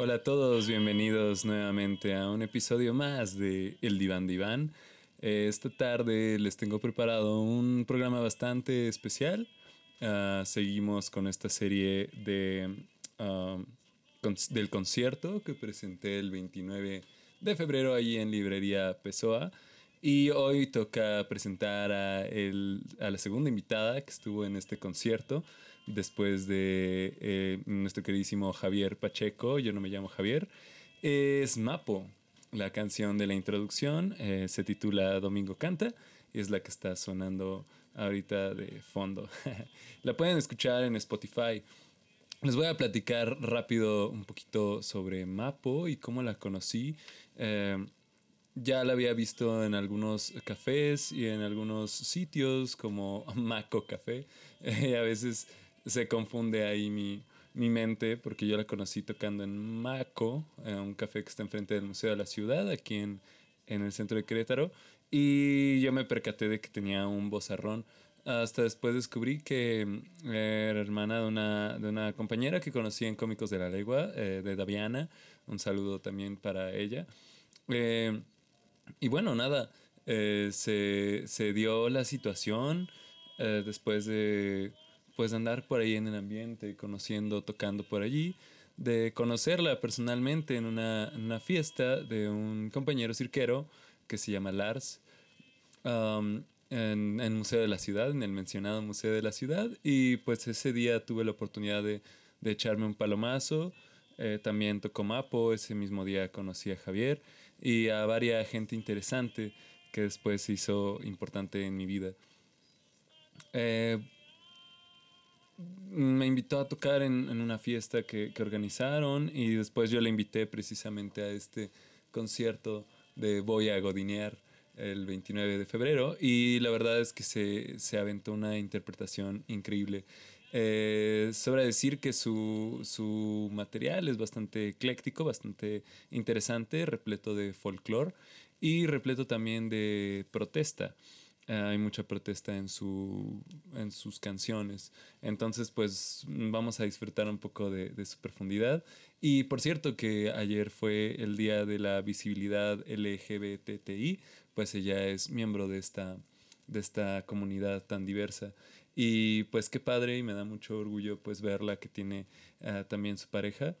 Hola a todos, bienvenidos nuevamente a un episodio más de El Diván Diván. Eh, esta tarde les tengo preparado un programa bastante especial. Ah, seguimos con esta serie de, ah, del concierto que presenté el 29 de febrero allí en Librería Pessoa. Y hoy toca presentar a, a, la segunda invitada que estuvo en este concierto, después de eh, nuestro queridísimo Javier Pacheco, yo no me llamo Javier, es Mapo. La canción de la introducción eh, se titula Domingo Canta y es la que está sonando ahorita de fondo. la pueden escuchar en Spotify. Les voy a platicar rápido un poquito sobre Mapo y cómo la conocí. Eh, ya la había visto en algunos cafés y en algunos sitios como Maco Café. a veces se confunde ahí mi, mente porque yo la conocí tocando en Maco, un café que está enfrente del Museo de la Ciudad, aquí en, el centro de Querétaro. Y yo me percaté de que tenía un bozarrón. Hasta después descubrí que era hermana de una, de una compañera que conocí en Cómicos de la Legua, eh, de Daviana. Un saludo también para ella. Eh, y bueno, nada, eh, se, dio la situación eh, después de pues andar por ahí en el ambiente, conociendo, tocando por allí, de conocerla personalmente en una, fiesta de un compañero cirquero que se llama Lars. Um, en, el Museo de la Ciudad, en el mencionado Museo de la Ciudad, y pues ese día tuve la oportunidad de, de echarme un palomazo, eh, también tocó Mapo, ese mismo día conocí a Javier y a varias gente interesante que después se hizo importante en mi vida. Eh, me invitó a tocar en, una fiesta que, organizaron y después yo le invité precisamente a este concierto de Voy a Godinear el 29 de febrero y la verdad es que se, se aventó una interpretación increíble. Eh, sobra decir que su, material es bastante ecléctico, bastante interesante, repleto de folclore y repleto también de protesta. Eh, hay mucha protesta en, su, en sus canciones. Entonces, pues vamos a disfrutar un poco de, de, su profundidad. Y por cierto que ayer fue el Día de la Visibilidad LGBTI, pues ella es miembro de esta, de esta comunidad tan diversa. Y pues qué padre y me da mucho orgullo pues verla que tiene ah, también su pareja.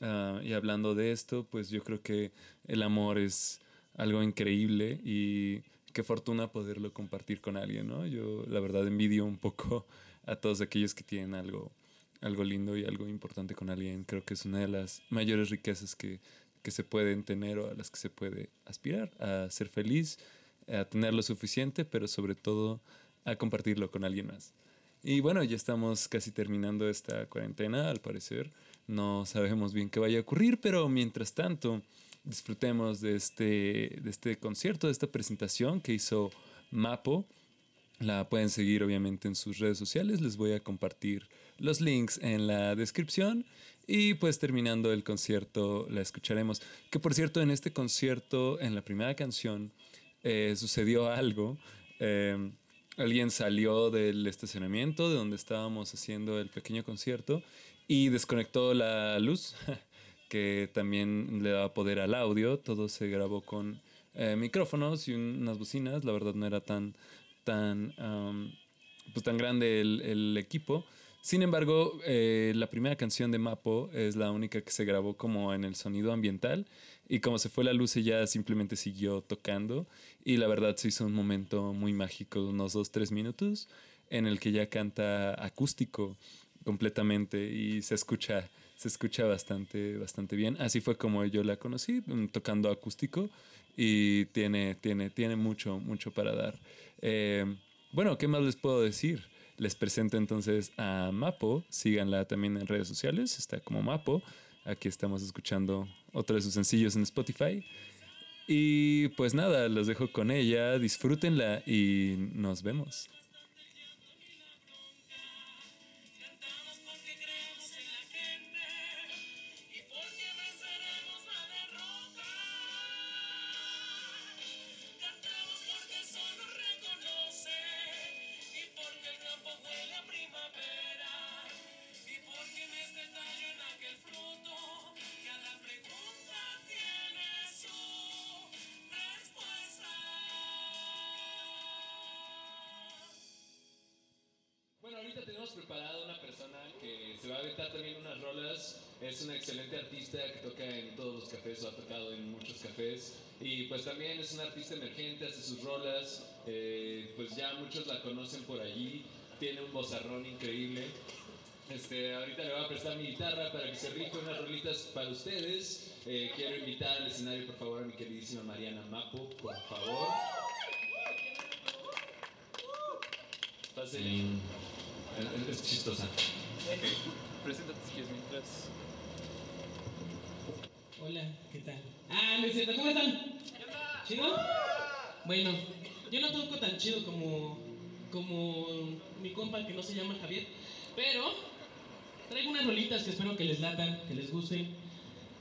Ah, y hablando de esto, pues yo creo que el amor es algo increíble y qué fortuna poderlo compartir con alguien, ¿no? Yo la verdad envidio un poco a todos aquellos que tienen algo, algo lindo y algo importante con alguien. Creo que es una de las mayores riquezas que, que se pueden tener o a las que se puede aspirar, a ser feliz, a tener lo suficiente, pero sobre todo a compartirlo con alguien más. Y bueno, ya estamos casi terminando esta cuarentena, al parecer. No sabemos bien qué vaya a ocurrir, pero mientras tanto, disfrutemos de este, de este concierto, de esta presentación que hizo Mapo. La pueden seguir obviamente en sus redes sociales. Les voy a compartir los links en la descripción. Y pues terminando el concierto la escucharemos. Que por cierto, en este concierto, en la primera canción, eh, sucedió algo. Eh, alguien salió del estacionamiento de donde estábamos haciendo el pequeño concierto y desconectó la luz, que también le daba poder al audio. Todo se grabó con eh, micrófonos y unas bocinas. La verdad no era tan, tan, pues tan grande el equipo. Sin embargo, eh, la primera canción de Mapo es la única que se grabó como en el sonido ambiental y como se fue la luz ella simplemente siguió tocando y la verdad se hizo un momento muy mágico, unos dos, tres minutos, en el que ya canta acústico completamente y se escucha, se escucha bastante, bastante bien. Así fue como yo la conocí, mm, tocando acústico y tiene, tiene, tiene mucho, mucho para dar. Eh, bueno, ¿qué más les puedo decir? Les presento entonces a Mapo. Síganla también en redes sociales. Está como Mapo. Aquí estamos escuchando otro de sus sencillos en Spotify. Y pues nada, los dejo con ella. Disfrútenla y nos vemos. Ahorita tenemos preparada una persona que se va a aventar también unas rolas. Es una excelente artista que toca en todos los cafés o ha tocado en muchos cafés. Y pues también es una artista emergente, hace sus rolas. Eh, pues ya muchos la conocen por allí. Tiene un bozarrón increíble. Este, ahorita le voy a prestar mi guitarra para que se rife unas rolitas para ustedes. Eh, quiero invitar al escenario, por favor, a mi queridísima Mariana Mapo, por favor. Pásale. Es, chistosa. Preséntate si quieres mientras. Hola, ¿qué tal? Ah, no es cierto, ¿cómo están? ¿Chido? Bueno, yo no toco tan chido como, como mi compa que no se llama Javier, pero traigo unas rolitas que espero que les latan, que les gusten.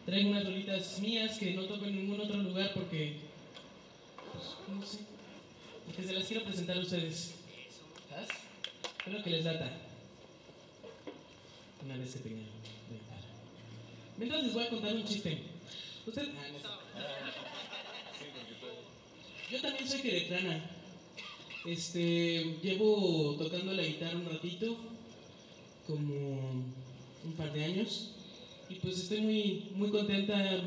Traigo unas rolitas mías que no toco en ningún otro lugar porque, pues, no sé, porque se las quiero presentar a ustedes. ¿Sabes? Espero que les lata. Una vez se pegaron. voy a parar. Mientras les voy a contar un chiste. Usted. Ah, no. Yo también soy queretrana. Este, llevo tocando la guitarra un ratito, como un par de años, y pues estoy muy, muy contenta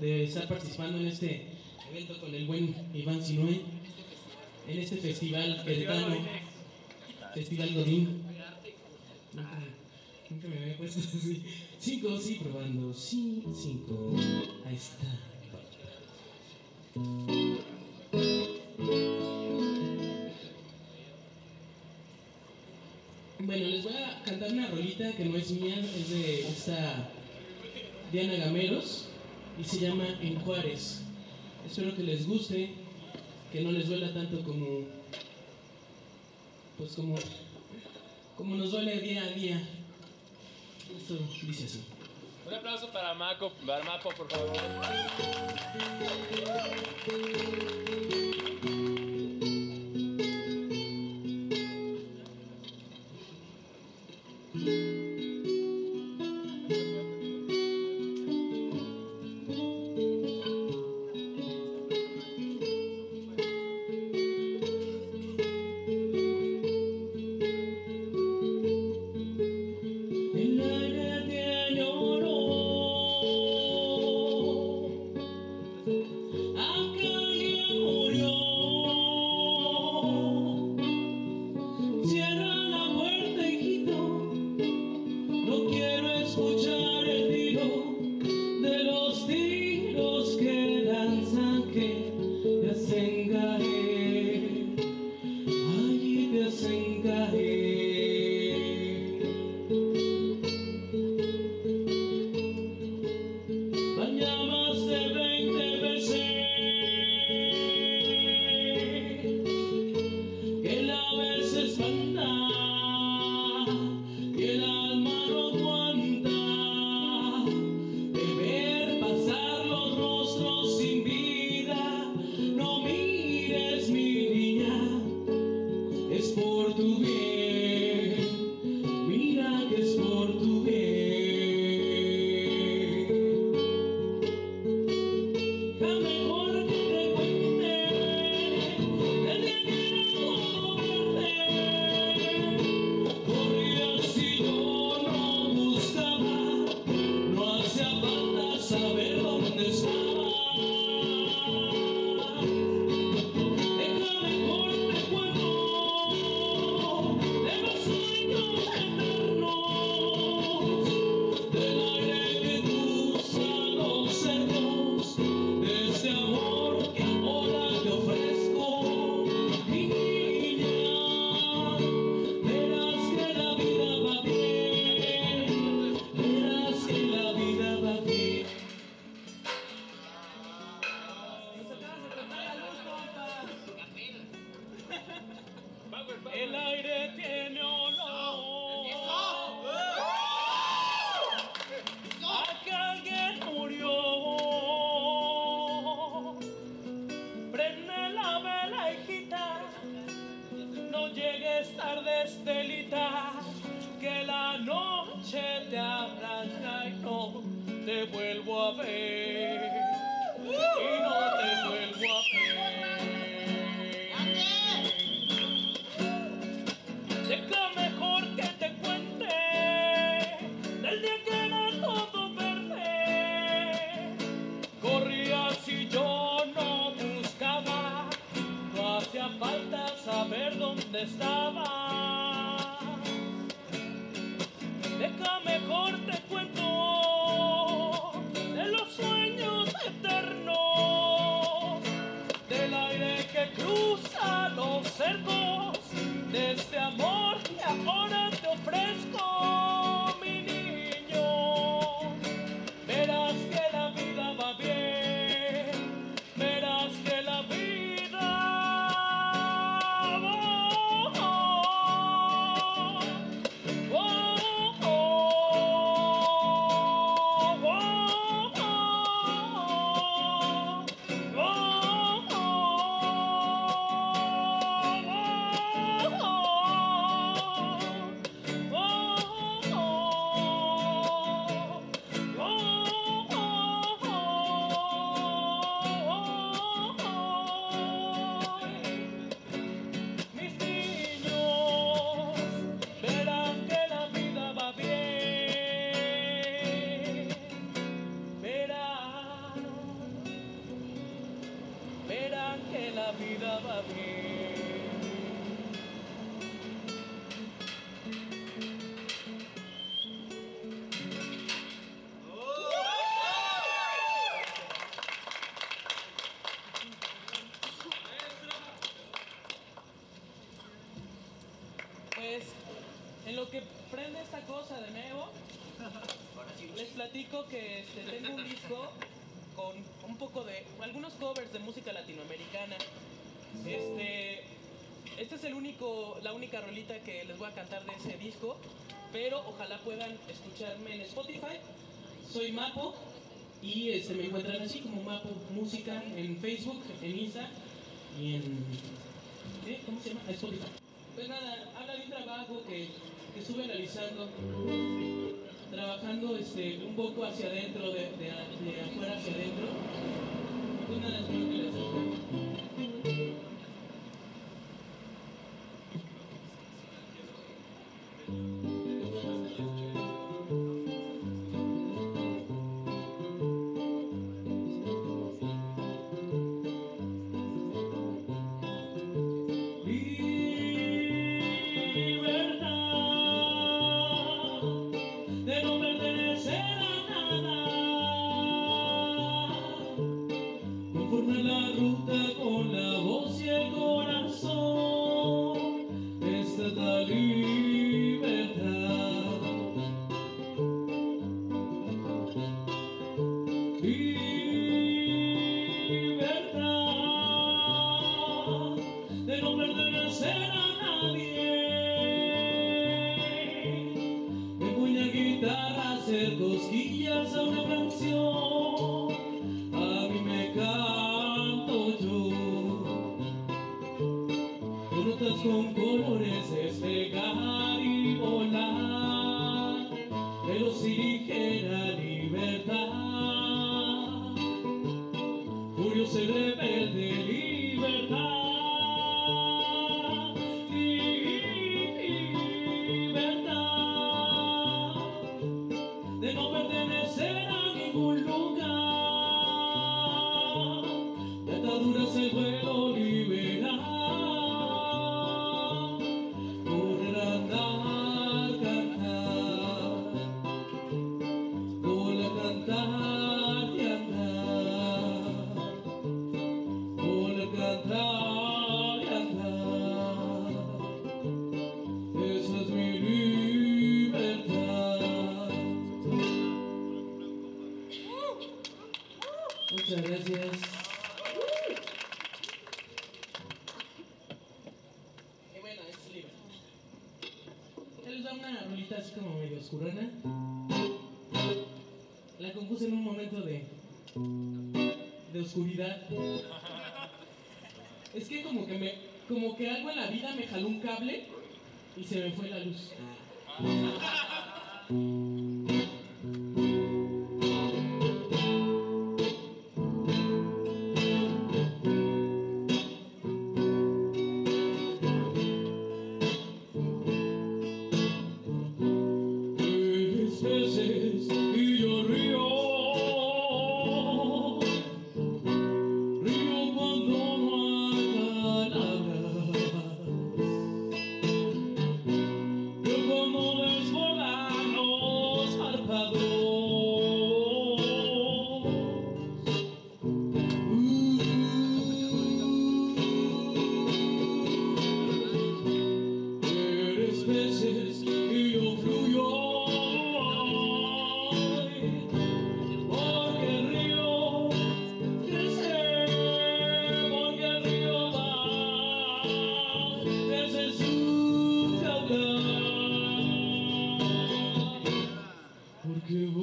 de estar participando en este evento con el buen Iván Sinue, en este festival queretano, Festival Godín. Nunca, nunca me había puesto así. Cinco, sí, probando. Sí, cinco. Ahí está. Bueno, les voy a cantar una rolita que no es mía, es de esta Diana Gameros y se llama En Juárez. Espero que les guste, que no les duela tanto como, pues como, como nos duele día a día. Esto dice así. Un aplauso para Maco, para Mapo, por favor. El aire tiene tengo un disco con un poco de algunos covers de música latinoamericana. Este, este es el único, la única rolita que les voy a cantar de ese disco, pero ojalá puedan escucharme en Spotify. Soy Mapo y este, me encuentran así como Mapo Música en Facebook, en Insta y en ¿eh? ¿cómo se llama? Spotify. Pues nada, habla de un trabajo que, que estuve realizando, trabajando este, un poco hacia adentro, de, de, de afuera hacia adentro. Pues nada, espero que les guste. He como que algo en la vida me jaló un cable y se me fue la luz.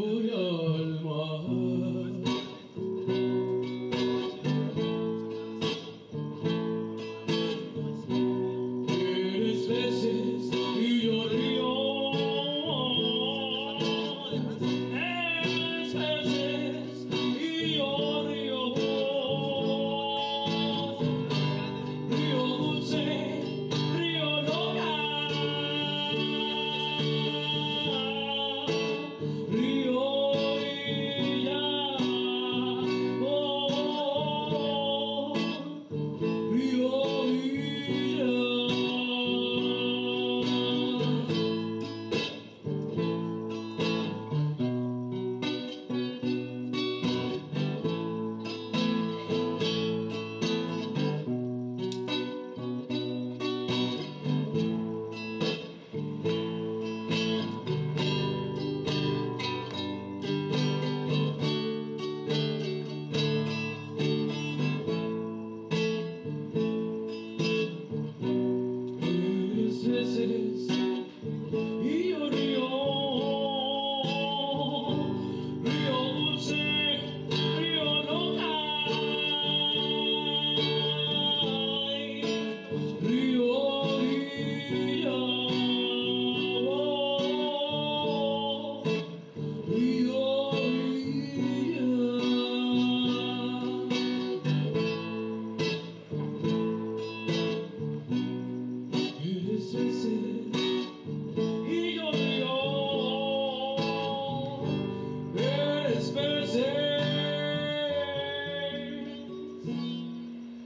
Nur almaz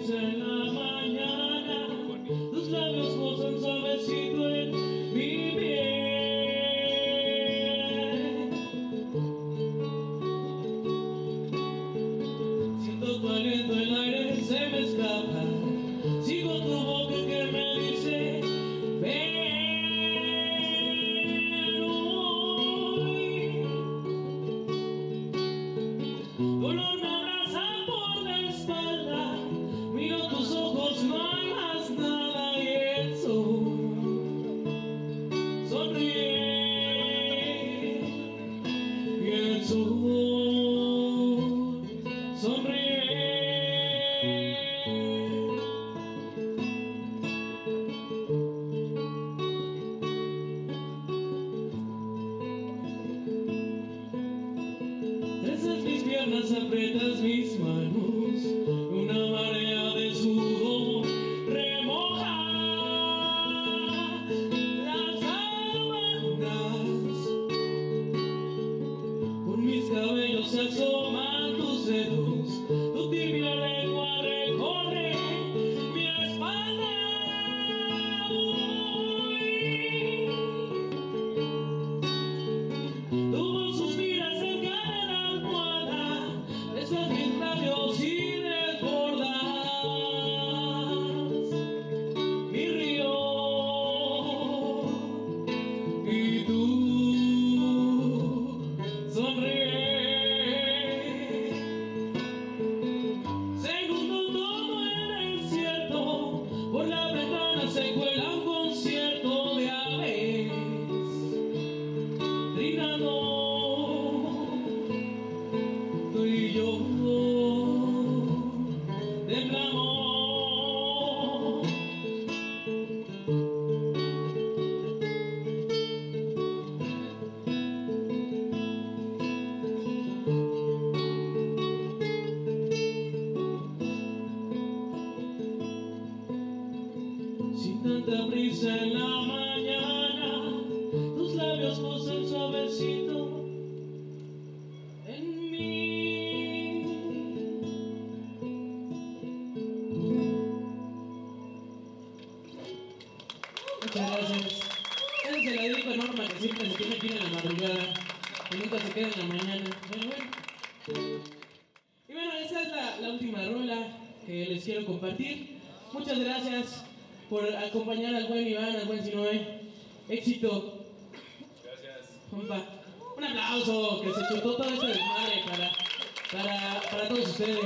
reason. piernas aprietas mis manos, una la última rola que les quiero compartir. Muchas gracias por acompañar al buen Iván, al buen Sinoe. Éxito. Gracias. Un aplauso que se chutó todo este desmadre para, para, para todos ustedes.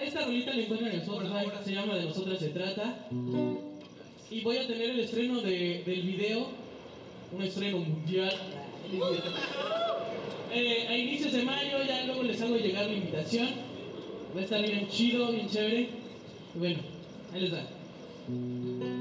Esta rolita la encuentran en Spotify, se llama De Nosotras Se Trata. Y voy a tener el estreno de, del video, un estreno mundial. Eh, a inicios de mayo, ya luego les hago llegar la invitación. Va a estar bien chido, bien chévere. Y bueno, ahí les va.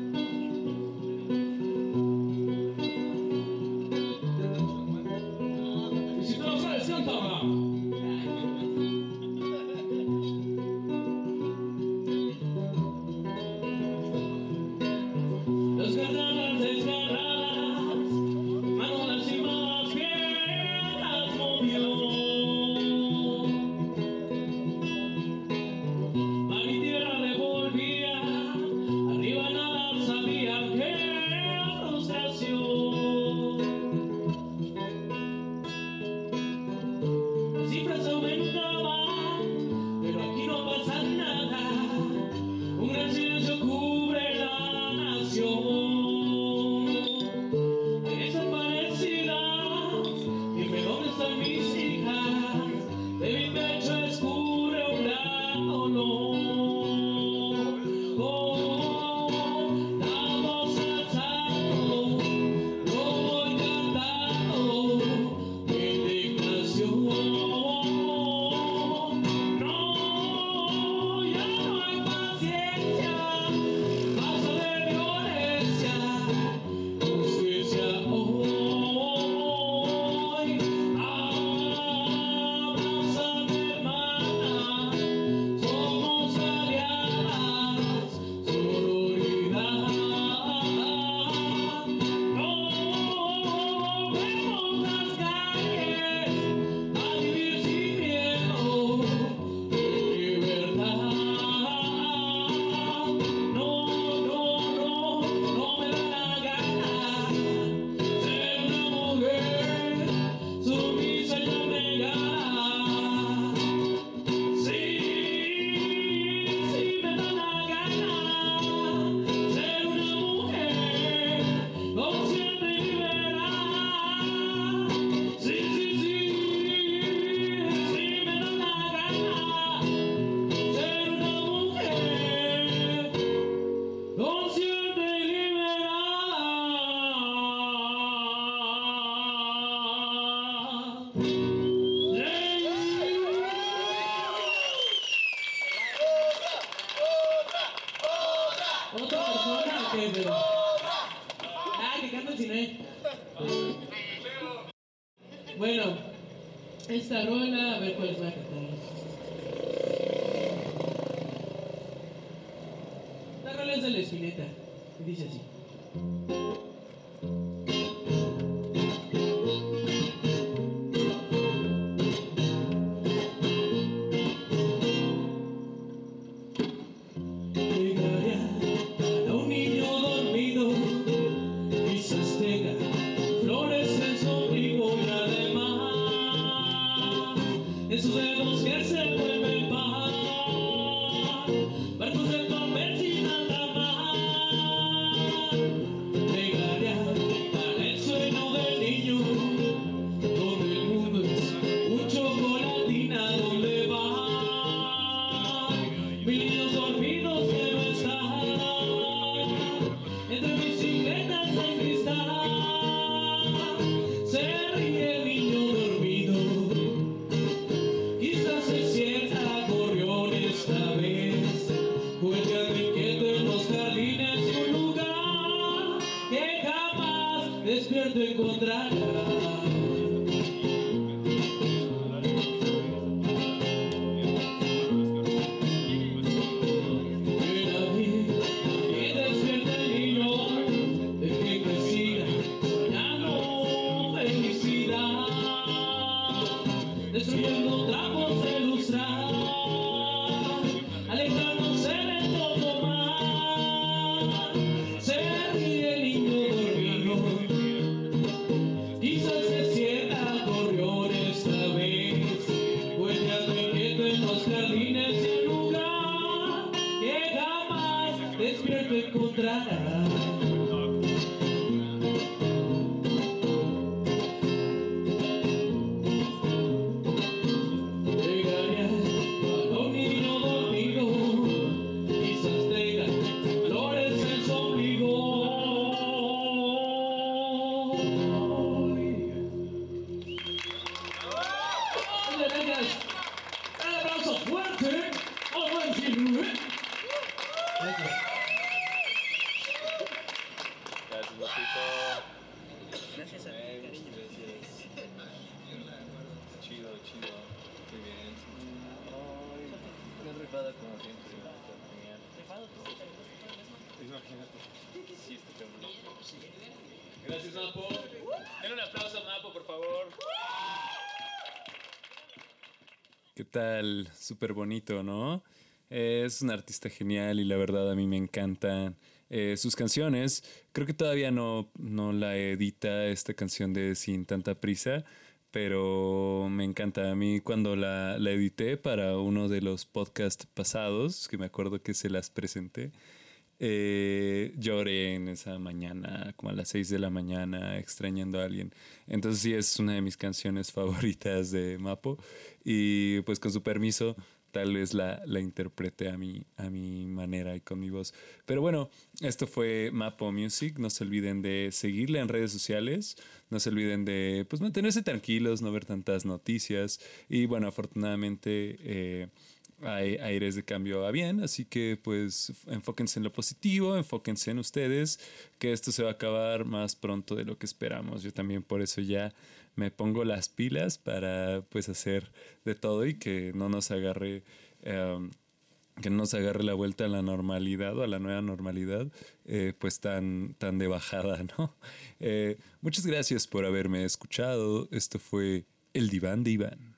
Tal? Súper bonito, ¿no? Es un artista genial y la verdad a mí me encantan eh, sus canciones. Creo que todavía no, no la edita esta canción de Sin tanta prisa, pero me encanta. A mí cuando la, la edité para uno de los podcasts pasados, que me acuerdo que se las presenté, eh, lloré en esa mañana, como a las 6 de la mañana, extrañando a alguien. Entonces sí es una de mis canciones favoritas de Mapo. Y pues con su permiso, tal vez la, la interprete a mi, a mi manera y con mi voz. Pero bueno, esto fue Mapo Music. No se olviden de seguirle en redes sociales. No se olviden de pues, mantenerse tranquilos, no ver tantas noticias. Y bueno, afortunadamente... Eh, hay aires de cambio a bien, así que pues enfóquense en lo positivo, enfóquense en ustedes, que esto se va a acabar más pronto de lo que esperamos. Yo también por eso ya me pongo las pilas para pues hacer de todo y que no nos agarre em, que no nos agarre la vuelta a la normalidad o a la nueva normalidad eh, pues tan tan de bajada no eh, muchas gracias por haberme escuchado. Esto fue el diván de Iván